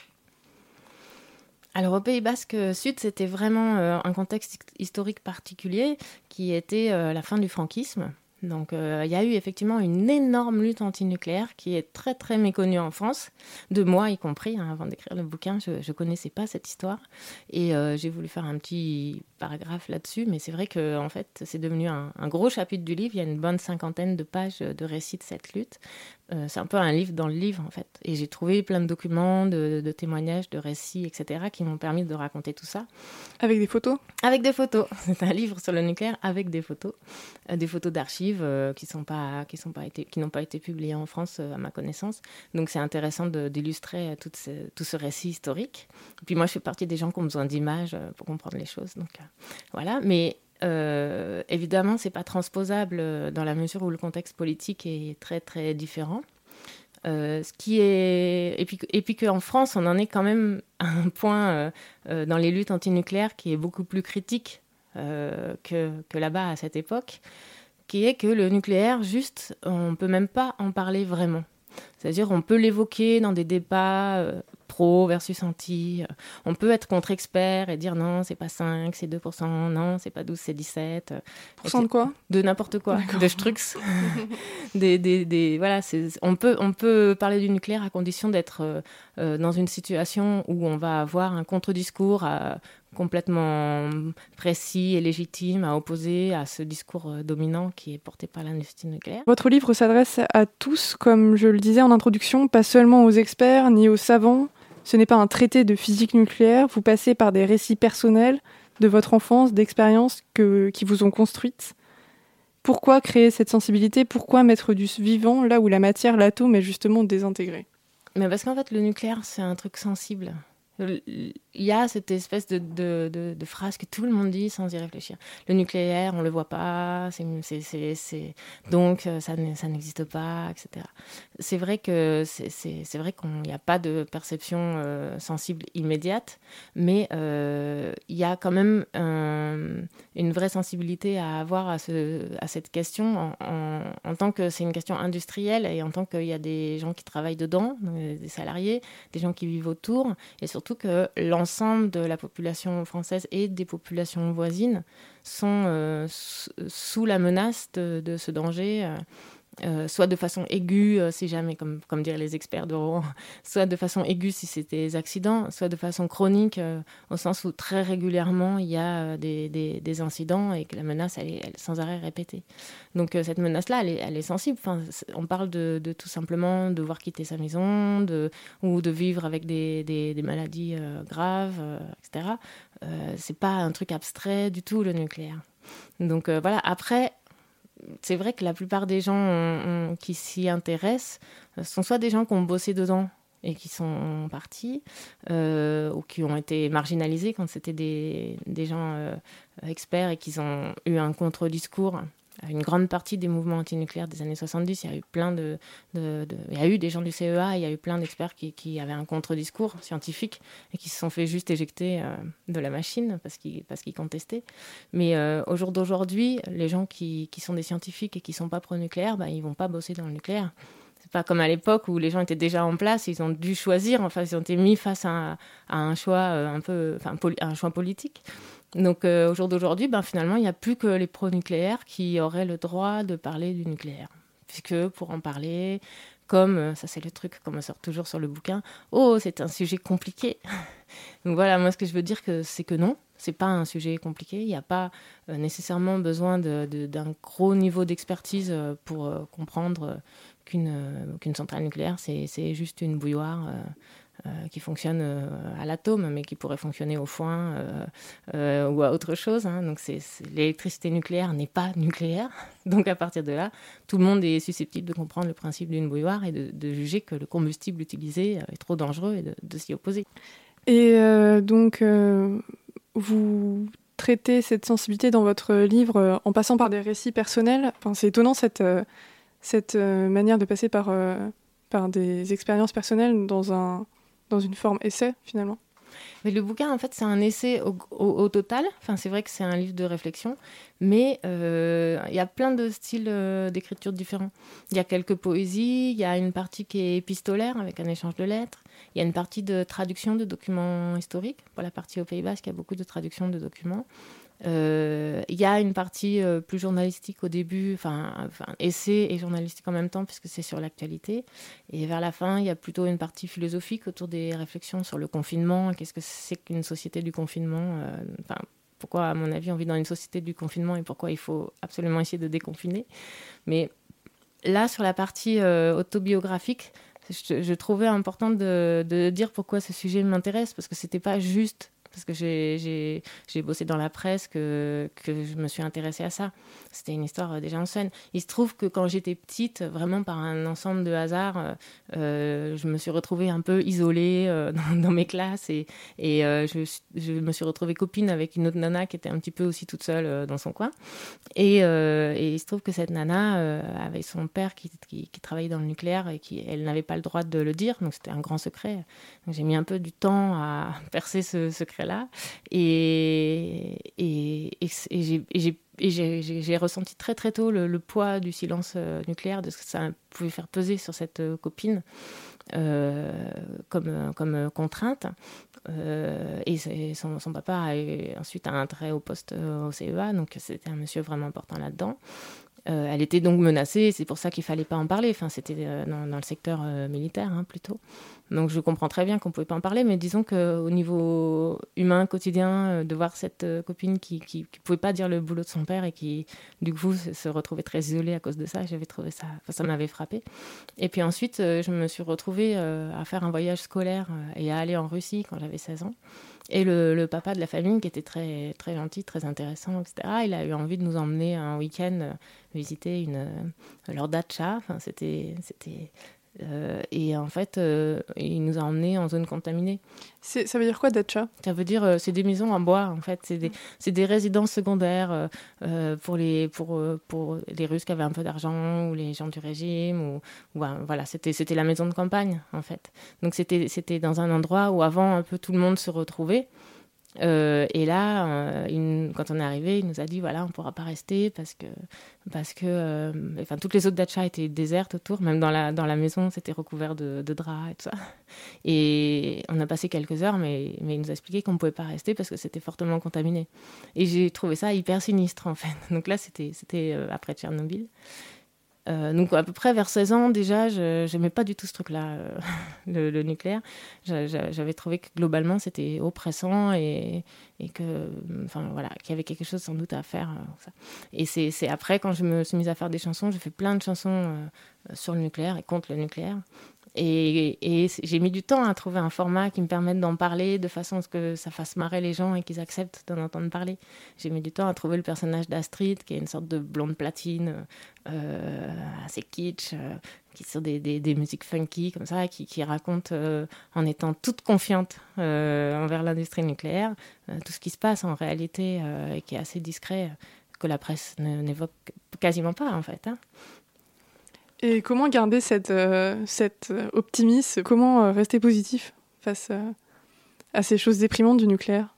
Alors au Pays Basque Sud, c'était vraiment euh, un contexte historique particulier qui était euh, la fin du franquisme. Donc euh, il y a eu effectivement une énorme lutte antinucléaire qui est très très méconnue en France, de moi y compris. Hein, avant d'écrire le bouquin, je ne connaissais pas cette histoire et j'ai voulu faire un petit paragraphe là-dessus, mais c'est vrai que en fait c'est devenu un, un, gros chapitre du livre. Il y a une bonne cinquantaine de pages de récits de cette lutte euh, c'est un peu un livre dans le livre en fait. Et j'ai trouvé plein de documents, de, témoignages, de récits, etc. qui m'ont permis de raconter tout ça. Avec des photos? Avec des photos. C'est un livre sur le nucléaire avec des photos, euh, des photos d'archives euh, qui sont pas, qui sont pas été, qui n'ont pas été publiées en France à ma connaissance. Donc c'est intéressant d'illustrer tout ce, tout ce récit historique. Et puis moi je fais partie des gens qui ont besoin d'images pour comprendre les choses. Donc voilà. Mais euh, évidemment, c'est pas transposable euh, dans la mesure où le contexte politique est très très différent. Euh, ce qui est et puis qu'en France, on en est quand même à un point dans les luttes antinucléaires qui est beaucoup plus critique que, là-bas à cette époque, qui est que le nucléaire, juste, on peut même pas en parler vraiment. C'est-à-dire, on peut l'évoquer dans des débats pro versus anti. On peut être contre-expert et dire non, c'est pas 5, c'est 2%, non, c'est pas 12, c'est 17. Pourcent de quoi De n'importe quoi, de Strux. des, des, des, voilà, on, peut, on peut parler du nucléaire à condition d'être euh, euh, dans une situation où on va avoir un contre-discours euh, complètement précis et légitime à opposer à ce discours dominant qui est porté par l'industrie nucléaire. Votre livre s'adresse à tous, comme je le disais en introduction, pas seulement aux experts ni aux savants, ce n'est pas un traité de physique nucléaire, vous passez par des récits personnels de votre enfance, d'expériences qui vous ont construite. Pourquoi créer cette sensibilité? Pourquoi mettre du vivant là où la matière, l'atome est justement désintégré Mais parce qu'en fait, le nucléaire, c'est un truc sensible il y a cette espèce de, de, de, phrase que tout le monde dit sans y réfléchir. Le nucléaire, on le voit pas, c'est, donc euh, ça, n'existe pas, etc. C'est vrai que c'est, n'y a pas de perception euh, sensible immédiate, mais euh, il y a quand même une vraie sensibilité à avoir à, ce, à cette question en, en, tant que c'est une question industrielle et en tant qu'il y a des gens qui travaillent dedans, des salariés, des gens qui vivent autour, et surtout que l'ensemble de la population française et des populations voisines sont euh, sous la menace de, ce danger. Euh, euh, soit de façon aiguë, si jamais, comme, comme diraient les experts de Rouen, soit de façon aiguë si c'était des accidents, soit de façon chronique, au sens où très régulièrement il y a des, des, incidents et que la menace elle est, sans arrêt répétée. Donc cette menace-là, elle est, elle est, sensible. Enfin, on parle de, tout simplement de voir quitter sa maison, de, ou de vivre avec des, des maladies graves, etc. c'est pas un truc abstrait du tout le nucléaire. Donc voilà. Après, c'est vrai que la plupart des gens qui s'y intéressent sont soit des gens qui ont bossé dedans et qui sont partis, euh, ou qui ont été marginalisés quand c'était des, des, gens euh, experts et qu'ils ont eu un contre-discours. Une grande partie des mouvements antinucléaires des années 70, il y a eu plein de, il y a eu des gens du CEA, il y a eu plein d'experts qui, qui, avaient un contre-discours scientifique et qui se sont fait juste éjecter euh, de la machine parce qu'ils parce qu'ils contestaient. Mais au jour d'aujourd'hui, les gens qui, qui, sont des scientifiques et qui sont pas pro-nucléaire, bah, ils vont pas bosser dans le nucléaire. C'est pas comme à l'époque où les gens étaient déjà en place, ils ont dû choisir, enfin ils ont été mis face à, un choix euh, un peu, enfin un choix politique. Donc euh, au jour d'aujourd'hui, ben, finalement, il n'y a plus que les pro-nucléaires qui auraient le droit de parler du nucléaire. Puisque pour en parler, comme, euh, ça c'est le truc, comme on sort toujours sur le bouquin, oh, c'est un sujet compliqué. Donc voilà, moi ce que je veux dire, c'est que non, c'est pas un sujet compliqué. Il n'y a pas nécessairement besoin d'un gros niveau d'expertise pour comprendre euh, qu'une centrale nucléaire, c'est juste une bouilloire euh, euh, qui fonctionne à l'atome, mais qui pourrait fonctionner au foin ou à autre chose. Hein. Donc l'électricité nucléaire n'est pas nucléaire. Donc à partir de là, tout le monde est susceptible de comprendre le principe d'une bouilloire et de, juger que le combustible utilisé est trop dangereux et de, s'y opposer. Et donc, vous traitez cette sensibilité dans votre livre en passant par des récits personnels. C'est étonnant cette cette euh, manière de passer par, euh, par des expériences personnelles dans, un, dans une forme essai finalement mais le bouquin, en fait, c'est un essai au, total. Enfin, c'est vrai que c'est un livre de réflexion, mais euh, il y a plein de styles d'écriture différents. Il y a quelques poésies, il y a une partie qui est épistolaire avec un échange de lettres, il y a une partie de traduction de documents historiques. Pour la partie au Pays Basque, il y a beaucoup de traductions de documents. Euh, il y a une partie euh, plus journalistique au début, enfin, essai et journalistique en même temps, puisque c'est sur l'actualité. Et vers la fin, il y a plutôt une partie philosophique autour des réflexions sur le confinement. Qu'est-ce que c'est qu'une société du confinement euh, Pourquoi, à mon avis, on vit dans une société du confinement et pourquoi il faut absolument essayer de déconfiner. Mais là, sur la partie autobiographique, je, trouvais important de, de, dire pourquoi ce sujet m'intéresse, parce que c'était pas juste parce que j'ai bossé dans la presse que, je me suis intéressée à ça. C'était une histoire euh, déjà ancienne. Il se trouve que quand j'étais petite, vraiment par un ensemble de hasards, euh, euh je me suis retrouvée un peu isolée dans, mes classes et, je, me suis retrouvée copine avec une autre nana qui était un petit peu aussi toute seule dans son coin. Et, il se trouve que cette nana avait son père qui, qui, qui, travaillait dans le nucléaire et qui elle n'avait pas le droit de le dire, donc c'était un grand secret. J'ai mis un peu du temps à percer ce secret Et, j'ai ressenti très très tôt le, poids du silence euh, nucléaire, de ce que ça pouvait faire peser sur cette euh, copine euh, comme, comme contrainte. et son, papa a ensuite un très haut poste au CEA, donc c'était un monsieur vraiment important là-dedans. Elle était donc menacée, c'est pour ça qu'il fallait pas en parler. Enfin, c'était dans, dans, le secteur militaire hein, plutôt. Donc je comprends très bien qu'on pouvait pas en parler, mais disons qu'au niveau humain, quotidien, euh, de voir cette euh, copine qui ne pouvait pas dire le boulot de son père et qui, du coup, se retrouvait très isolée à cause de ça, j'avais trouvé ça, ça m'avait frappé. Et puis ensuite, euh, je me suis retrouvée à faire un voyage scolaire et à aller en Russie quand j'avais 16 ans. Et le, papa de la famille, qui était très, très gentil, très intéressant, etc., il a eu envie de nous emmener un week-end visiter une, leur dacha. Enfin, c'était euh, et en fait, euh, il nous a emmenés en zone contaminée. Ça veut dire quoi, Dacha Ça veut dire, euh, c'est des maisons en bois, en fait. C'est des, des, résidences secondaires pour, les, pour, pour les Russes qui avaient un peu d'argent ou les gens du régime. Ou, voilà, c'était la maison de campagne, en fait. Donc, c'était dans un endroit où avant, un peu tout le monde se retrouvait. Euh, et là, euh, quand on est arrivé, il nous a dit voilà, on ne pourra pas rester parce que, parce que euh, enfin, toutes les autres dachas étaient désertes autour, même dans la, dans la maison, c'était recouvert de, draps et tout ça. Et on a passé quelques heures, mais, mais il nous a expliqué qu'on ne pouvait pas rester parce que c'était fortement contaminé. Et j'ai trouvé ça hyper sinistre en fait. Donc là, c'était après Tchernobyl. Euh, donc à peu près vers 16 ans déjà, je n'aimais pas du tout ce truc-là, euh, le, nucléaire. J'avais trouvé que globalement c'était oppressant et, que, enfin voilà, qu'il y avait quelque chose sans doute à faire. Euh, et c'est après quand je me suis mise à faire des chansons, j'ai fait plein de chansons sur le nucléaire et contre le nucléaire. Et, j'ai mis du temps à trouver un format qui me permette d'en parler de façon à ce que ça fasse marrer les gens et qu'ils acceptent d'en entendre parler. J'ai mis du temps à trouver le personnage d'Astrid, qui est une sorte de blonde platine, euh, assez kitsch, euh, qui sont des, des, musiques funky comme ça, qui, qui raconte euh, en étant toute confiante envers l'industrie nucléaire tout ce qui se passe en réalité et qui est assez discret, que la presse n'évoque quasiment pas en fait. Hein. Et comment garder cette, cet optimisme? Comment rester positif face à ces choses déprimantes du nucléaire?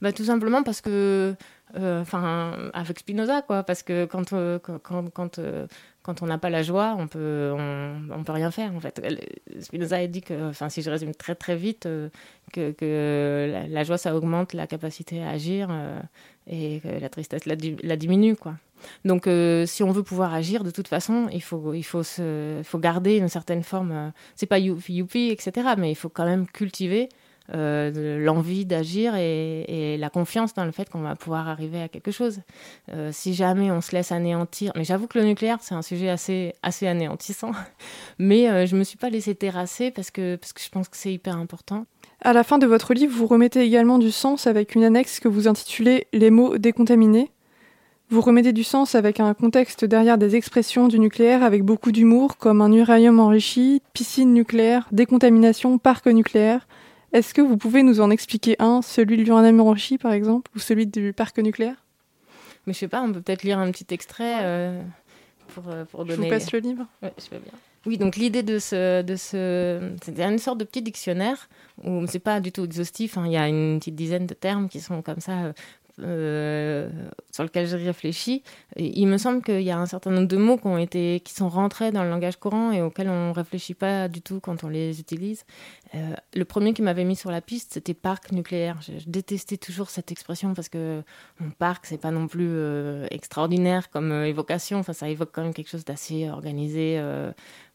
Bah, Tout simplement parce que euh, enfin avec Spinoza quoi. Parce que quand euh, quand quand, euh, quand on n'a pas la joie on peut on, on, peut rien faire en fait. Spinoza a dit que enfin si je résume très très vite que, que la, joie ça augmente la capacité à agir et que la tristesse la, diminue quoi donc si on veut pouvoir agir de toute façon il faut il faut se faut garder une certaine forme c'est pas youpi etc mais il faut quand même cultiver euh, l'envie d'agir et, la confiance dans le fait qu'on va pouvoir arriver à quelque chose. Euh, si jamais on se laisse anéantir, mais j'avoue que le nucléaire c'est un sujet assez assez anéantissant, mais euh, je me suis pas laissée terrasser parce que parce que je pense que c'est hyper important. À la fin de votre livre, vous remettez également du sens avec une annexe que vous intitulez Les mots décontaminés. Vous remettez du sens avec un contexte derrière des expressions du nucléaire avec beaucoup d'humour, comme un uranium enrichi, piscine nucléaire, décontamination, parc nucléaire, est-ce que vous pouvez nous en expliquer un, celui de l'uranium enrichi par exemple, ou celui du parc nucléaire? Mais je sais pas, on peut peut-être lire un petit extrait euh, pour, euh, pour donner. Je vous passe le livre. Ouais, je veux bien. Oui, donc l'idée de ce, de ce, c'est une sorte de petit dictionnaire où c'est pas du tout exhaustif. Hein. il y a une petite dizaine de termes qui sont comme ça euh, sur lequel je réfléchis, il me semble qu'il y a un certain nombre de mots qui, sont rentrés dans le langage courant et auxquels on ne réfléchit pas du tout quand on les utilise. Euh, le premier qui m'avait mis sur la piste, c'était parc nucléaire. Je, détestais toujours cette expression parce que mon parc, c'est pas non plus euh, extraordinaire comme évocation. Enfin, ça évoque quand même quelque chose d'assez organisé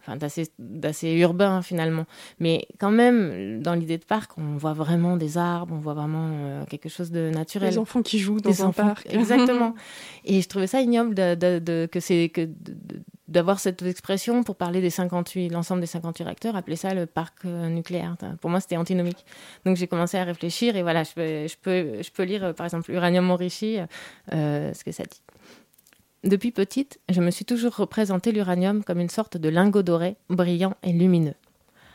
enfin, d'assez urbain finalement. Mais quand même, dans l'idée de parc, on voit vraiment des arbres, on voit vraiment euh, quelque chose de naturel. Des enfants qui jouent dans un parc. Exactement. Et je trouvais ça ignoble de, de, de que c'est que d'avoir cette expression pour parler des 58, l'ensemble des 58 réacteurs, appeler ça le parc euh, nucléaire. Pour moi, c'était antinomique. Donc j'ai commencé à réfléchir et voilà, je peux, je peux, je peux lire euh, par exemple Uranium enrichi, ce que ça dit. Depuis petite, je me suis toujours représenté l'uranium comme une sorte de lingot doré, brillant et lumineux.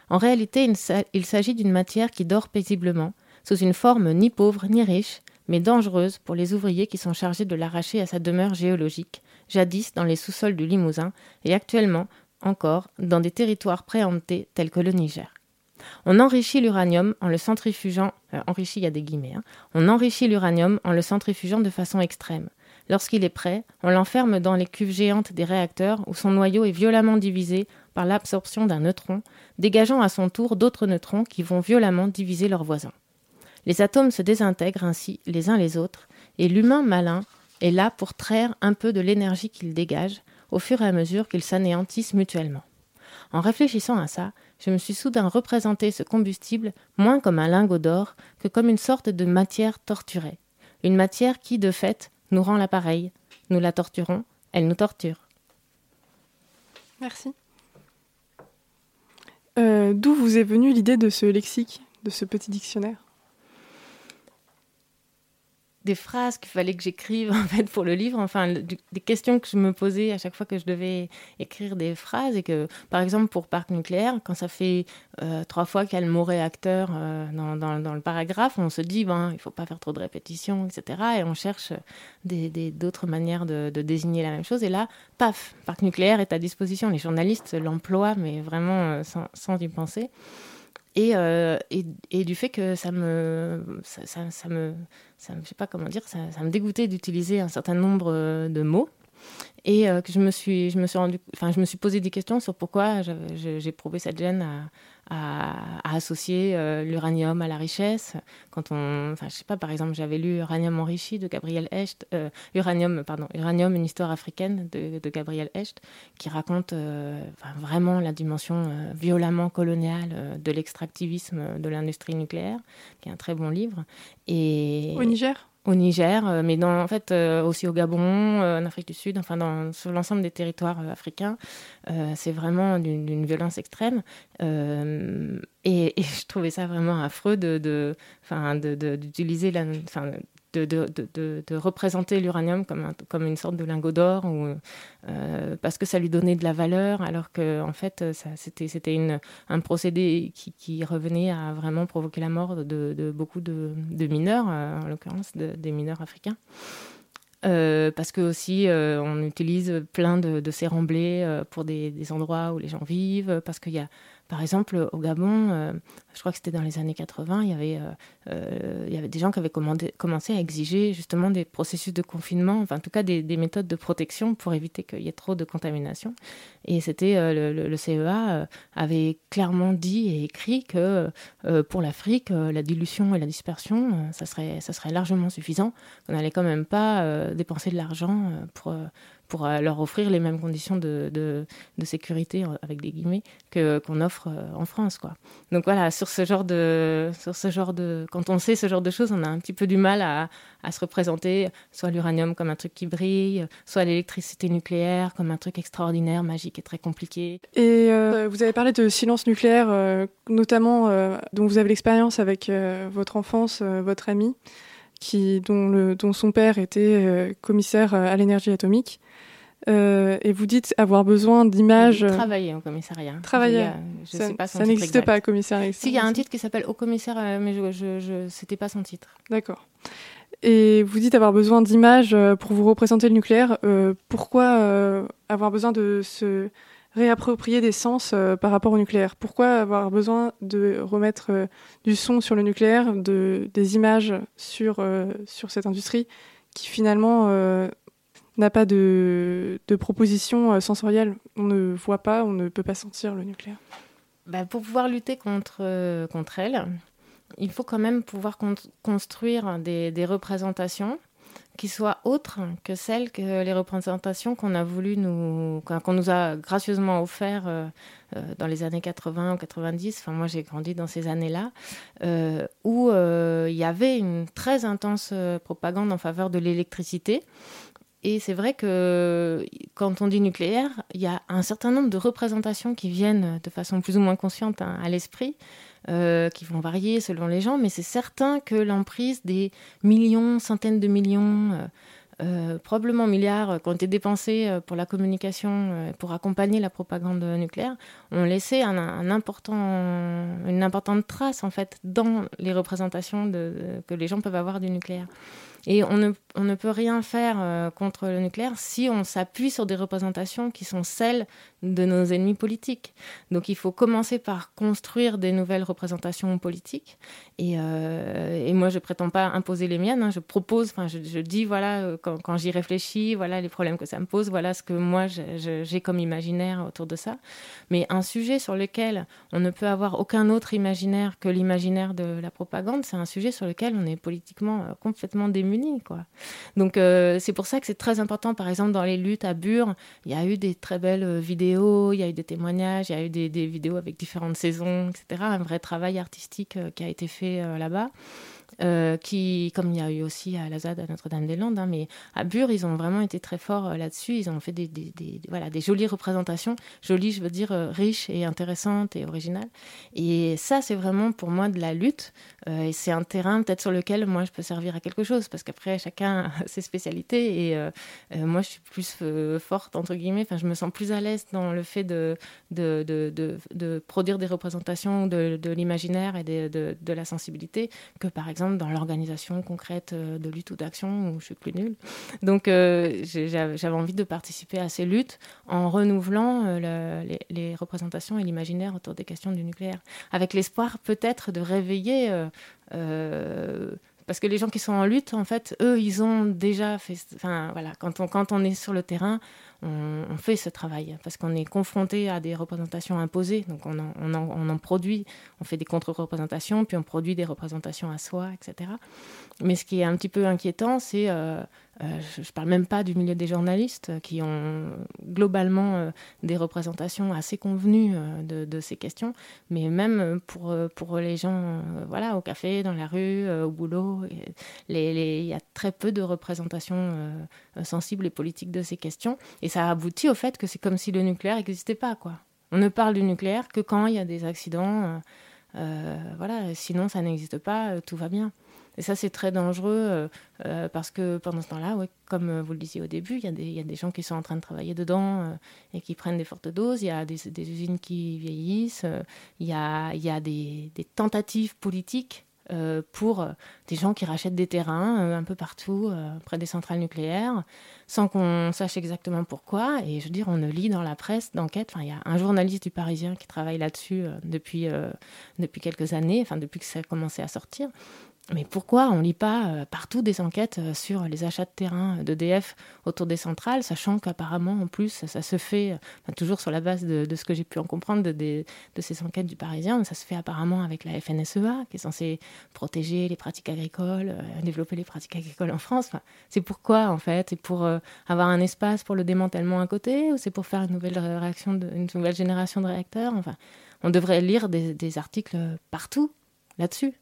En réalité, il s'agit d'une matière qui dort paisiblement, sous une forme ni pauvre ni riche, mais dangereuse pour les ouvriers qui sont chargés de l'arracher à sa demeure géologique, jadis dans les sous-sols du Limousin et actuellement encore dans des territoires préemptés tels que le Niger. On enrichit l'uranium en le centrifugeant, euh, enrichi il y a des guillemets, hein. on enrichit l'uranium en le centrifugeant de façon extrême. Lorsqu'il est prêt, on l'enferme dans les cuves géantes des réacteurs où son noyau est violemment divisé par l'absorption d'un neutron, dégageant à son tour d'autres neutrons qui vont violemment diviser leurs voisins. Les atomes se désintègrent ainsi les uns les autres, et l'humain malin est là pour traire un peu de l'énergie qu'ils dégagent au fur et à mesure qu'ils s'anéantissent mutuellement. En réfléchissant à ça, je me suis soudain représenté ce combustible moins comme un lingot d'or que comme une sorte de matière torturée, une matière qui, de fait, nous rend l'appareil. Nous la torturons, elle nous torture. Merci. Euh, d'où vous est venue l'idée de ce lexique, de ce petit dictionnaire? Des phrases qu'il fallait que j'écrive en fait pour le livre, enfin des questions que je me posais à chaque fois que je devais écrire des phrases et que par exemple pour parc nucléaire, quand ça fait euh, trois fois qu'il y a le mot réacteur euh, dans, dans, le paragraphe, on se dit ben il faut pas faire trop de répétitions, etc. Et on cherche d'autres des, manières de, désigner la même chose. Et là, paf, parc nucléaire est à disposition. Les journalistes l'emploient, mais vraiment euh, sans y penser. Et, et, et, du fait que ça me ça, ça, ça me je sais pas comment dire, ça, ça me dégoûtait d'utiliser un certain nombre euh, de mots et euh, que je me suis je me suis rendu enfin je me suis posé des questions sur pourquoi j'ai prouvé cette gêne à, associer euh, l'uranium à la richesse. Quand on, enfin, je sais pas, par exemple, j'avais lu Uranium enrichi de Gabriel Hecht, euh, Uranium, pardon, Uranium, une histoire africaine de, de Gabriel Hecht, qui raconte vraiment la dimension violemment coloniale de l'extractivisme de l'industrie nucléaire, qui est un très bon livre. Au Niger? Au Niger, euh, mais dans, en fait euh, aussi au Gabon, euh, en Afrique du Sud, enfin dans, sur l'ensemble des territoires africains. c'est vraiment d'une violence extrême. Et, je trouvais ça vraiment affreux de, d'utiliser la, de, de, de, de, représenter l'uranium comme, comme une sorte de lingot d'or ou euh, parce que ça lui donnait de la valeur alors que en fait c'était c'était un procédé qui, qui, revenait à vraiment provoquer la mort de, beaucoup de, mineurs euh, en l'occurrence des mineurs africains. Euh, parce que aussi on utilise plein de, ces remblais pour des, des, endroits où les gens vivent parce qu'il y a par exemple, au Gabon, euh, je crois que c'était dans les années 80, il y avait, euh, euh, il y avait des gens qui avaient commencé à exiger justement des processus de confinement, enfin en tout cas des, méthodes de protection pour éviter qu'il y ait trop de contamination. Et c'était le, CEA avait clairement dit et écrit que pour l'Afrique, la dilution et la dispersion, ça serait, ça serait largement suffisant. On n'allait quand même pas dépenser de l'argent pour pour euh, leur offrir les mêmes conditions de, de, sécurité, avec des guillemets, que, qu'on offre euh, en France. Quoi. Donc voilà, sur ce, genre de, sur ce genre de... Quand on sait ce genre de choses, on a un petit peu du mal à, à se représenter soit l'uranium comme un truc qui brille, soit l'électricité nucléaire comme un truc extraordinaire, magique et très compliqué. Et euh, vous avez parlé de silence nucléaire, notamment dont vous avez l'expérience avec votre enfance, votre ami. Qui, dont, le, dont son père était commissaire à l'énergie atomique. Euh, et vous dites avoir besoin d'images. Euh, travailler au commissariat. Travailler. Je, ça, sais pas ça n'existe pas, commissariat. Si, il y a un titre qui s'appelle au commissaire, euh, mais je, je, je c'était pas son titre. D'accord. Et vous dites avoir besoin d'images pour vous représenter le nucléaire. pourquoi avoir besoin de se réapproprier des sens par rapport au nucléaire? Pourquoi avoir besoin de remettre du son sur le nucléaire, de, des images sur, sur cette industrie qui finalement n'a pas de, proposition euh, sensorielle. On ne voit pas, on ne peut pas sentir le nucléaire. Bah, pour pouvoir lutter contre, euh, contre elle, il faut quand même pouvoir construire des, des, représentations qui soient autres que celles que les représentations qu'on a voulu nous qu'on nous a gracieusement offert euh, dans les années 80 ou 90 enfin moi j'ai grandi dans ces années-là où il y avait une très intense propagande en faveur de l'électricité et c'est vrai que quand on dit nucléaire, il y a un certain nombre de représentations qui viennent de façon plus ou moins consciente hein, à l'esprit, euh, qui vont varier selon les gens, mais c'est certain que l'emprise des millions, centaines de millions, euh, euh, probablement milliards qui ont été dépensés pour la communication, pour accompagner la propagande nucléaire, ont laissé une importante trace en fait dans les représentations que les gens peuvent avoir du nucléaire. Et on ne, ne peut rien faire euh, contre le nucléaire si on s'appuie sur des représentations qui sont celles de nos ennemis politiques. Donc il faut commencer par construire des nouvelles représentations politiques. Et, euh, moi, je prétends pas imposer les miennes. Hein. Je propose, je, je, dis, voilà, euh, quand, j'y réfléchis, voilà les problèmes que ça me pose, voilà ce que moi j'ai comme imaginaire autour de ça. Mais un sujet sur lequel on ne peut avoir aucun autre imaginaire que l'imaginaire de la propagande, c'est un sujet sur lequel on est politiquement complètement Donc euh, c'est pour ça que c'est très important, par exemple, dans les luttes à Bure, il y a eu des très belles euh, vidéos, il y a eu des témoignages, il y a eu des, des vidéos avec différentes saisons, etc. Un vrai travail artistique euh, qui a été fait là-bas. Euh, qui, comme il y a eu aussi à la ZAD, à Notre-Dame-des-Landes, hein, mais à Bure, ils ont vraiment été très forts euh, là-dessus. Ils ont fait des, voilà, des jolies représentations, jolies, je veux dire, euh, riches et intéressantes et originales. Et ça, c'est vraiment pour moi de la lutte. et c'est un terrain peut-être sur lequel moi, je peux servir à quelque chose, parce qu'après, chacun a ses spécialités. Et moi, je suis plus forte, entre guillemets, enfin, je me sens plus à l'aise dans le fait de, de, de, de, de produire des représentations de, l'imaginaire et de, de la sensibilité que, par exemple, dans l'organisation concrète euh, de lutte ou d'action où je suis plus nulle. Donc euh, j'avais envie de participer à ces luttes en renouvelant euh, les, représentations et l'imaginaire autour des questions du nucléaire, avec l'espoir peut-être de réveiller parce que les gens qui sont en lutte, en fait, eux, ils ont déjà fait. Enfin, voilà, quand on, quand on est sur le terrain, on, fait ce travail parce qu'on est confronté à des représentations imposées. Donc on en, on on en produit, on fait des contre-représentations, puis on produit des représentations à soi, etc. Mais ce qui est un petit peu inquiétant, c'est Euh, je ne parle même pas du milieu des journalistes qui ont globalement euh, des représentations assez convenues de, ces questions, mais même pour, les gens voilà, au café, dans la rue, au boulot, il y a très peu de représentations sensibles et politiques de ces questions. Et ça aboutit au fait que c'est comme si le nucléaire n'existait pas. On ne parle du nucléaire que quand il y a des accidents. voilà, sinon ça n'existe pas, tout va bien. Et ça, c'est très dangereux euh, euh, parce que pendant ce temps-là, comme euh, vous le disiez au début, il y, a des gens qui sont en train de travailler dedans et qui prennent des fortes doses. Il y a des, usines qui vieillissent. Il y a, des, tentatives politiques pour des gens qui rachètent des terrains un peu partout près des centrales nucléaires sans qu'on sache exactement pourquoi. Et je veux dire, on lit dans la presse d'enquête. Il y a un journaliste du Parisien qui travaille là-dessus depuis, depuis quelques années, depuis que ça a commencé à sortir. Mais pourquoi on ne lit pas euh, partout des enquêtes euh, sur les achats de terrain d'EDF autour des centrales, sachant qu'apparemment, en plus, ça, se fait, euh, toujours sur la base de, ce que j'ai pu en comprendre de, de, ces enquêtes du Parisien, ça se fait apparemment avec la FNSEA, qui est censée protéger les pratiques agricoles, développer les pratiques agricoles en France. Enfin, c'est pourquoi, en fait? C'est pour avoir un espace pour le démantèlement à côté, ou c'est pour faire une nouvelle, réaction nouvelle génération de réacteurs? Enfin, on devrait lire des articles partout là-dessus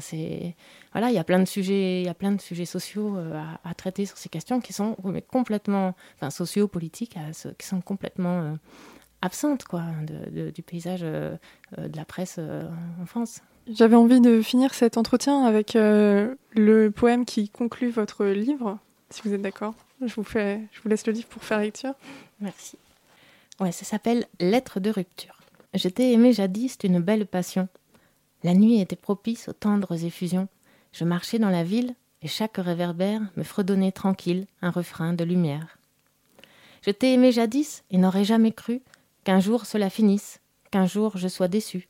c'est voilà, il y a plein de sujets, il y a plein de sujets sociaux euh, à, traiter sur ces questions qui sont complètement, enfin sociaux, politiques, qui sont complètement euh, absentes quoi, du paysage euh, de la presse en France. J'avais envie de finir cet entretien avec le poème qui conclut votre livre, si vous êtes d'accord. Je vous fais, je vous laisse le livre pour faire lecture. Merci. Ouais, ça s'appelle Lettre de rupture. Je t'ai aimé jadis d'une belle passion. La nuit était propice aux tendres effusions. Je marchais dans la ville, et chaque réverbère me fredonnait tranquille un refrain de lumière. Je t'ai aimé jadis et n'aurais jamais cru qu'un jour cela finisse, qu'un jour je sois déçu,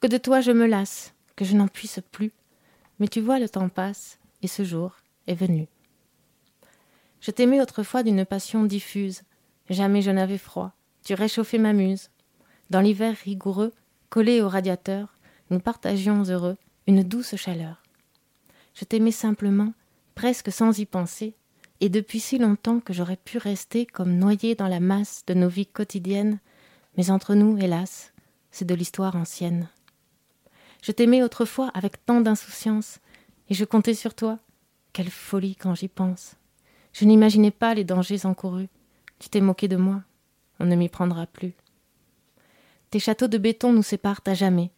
que de toi je me lasse, que je n'en puisse plus. Mais tu vois, le temps passe, et ce jour est venu. Je t'aimais autrefois d'une passion diffuse, jamais je n'avais froid, tu réchauffais ma muse. Dans l'hiver rigoureux, collé au radiateur, nous partagions heureux une douce chaleur. Je t'aimais simplement, presque sans y penser, et depuis si longtemps que j'aurais pu rester comme noyé dans la masse de nos vies quotidiennes, mais entre nous, hélas, c'est de l'histoire ancienne. Je t'aimais autrefois avec tant d'insouciance, et je comptais sur toi. Quelle folie quand j'y pense. Je n'imaginais pas les dangers encourus. Tu t'es moqué de moi. On ne m'y prendra plus. Tes châteaux de béton nous séparent à jamais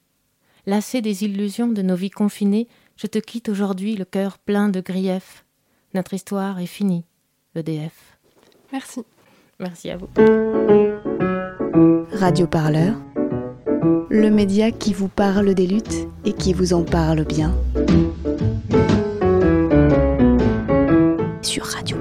lassé des illusions de nos vies confinées, je te quitte aujourd'hui le cœur plein de griefs. Notre histoire est finie, EDF. Merci. Merci à vous. Radio Parleur, le média qui vous parle des luttes et qui vous en parle bien. Sur Radio